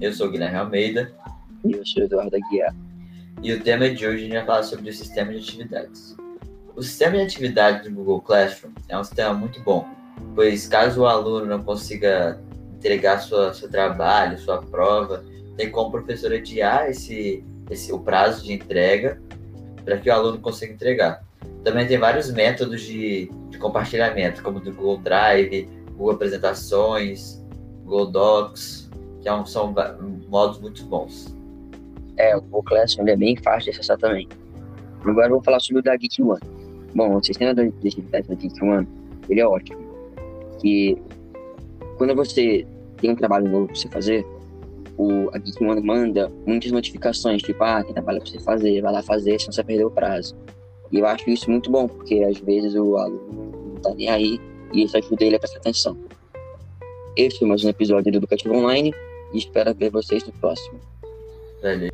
Eu sou o Guilherme Almeida. E eu sou o Eduardo Aguiar. E o tema de hoje a gente vai falar sobre o sistema de atividades. O sistema de atividades do Google Classroom é um sistema muito bom, pois caso o aluno não consiga entregar sua, seu trabalho, sua prova, tem como o professor adiar esse, esse, o prazo de entrega para que o aluno consiga entregar. Também tem vários métodos de, de compartilhamento, como do Google Drive, Google Apresentações, Google Docs, que é são modos muito bons. É, o Classroom é bem fácil de acessar também. Agora eu vou falar sobre o da Geek One. Bom, o sistema de atividade da Geek One, ele é ótimo. Que quando você tem um trabalho novo para você fazer, o, a Geek One manda muitas notificações, tipo, ah, tem trabalho para você fazer, vai lá fazer, senão você vai perder o prazo. E eu acho isso muito bom, porque às vezes o aluno não tá nem aí e isso ajuda ele a prestar atenção. Esse foi mais um episódio do Educativo Online e espero ver vocês no próximo. Valeu.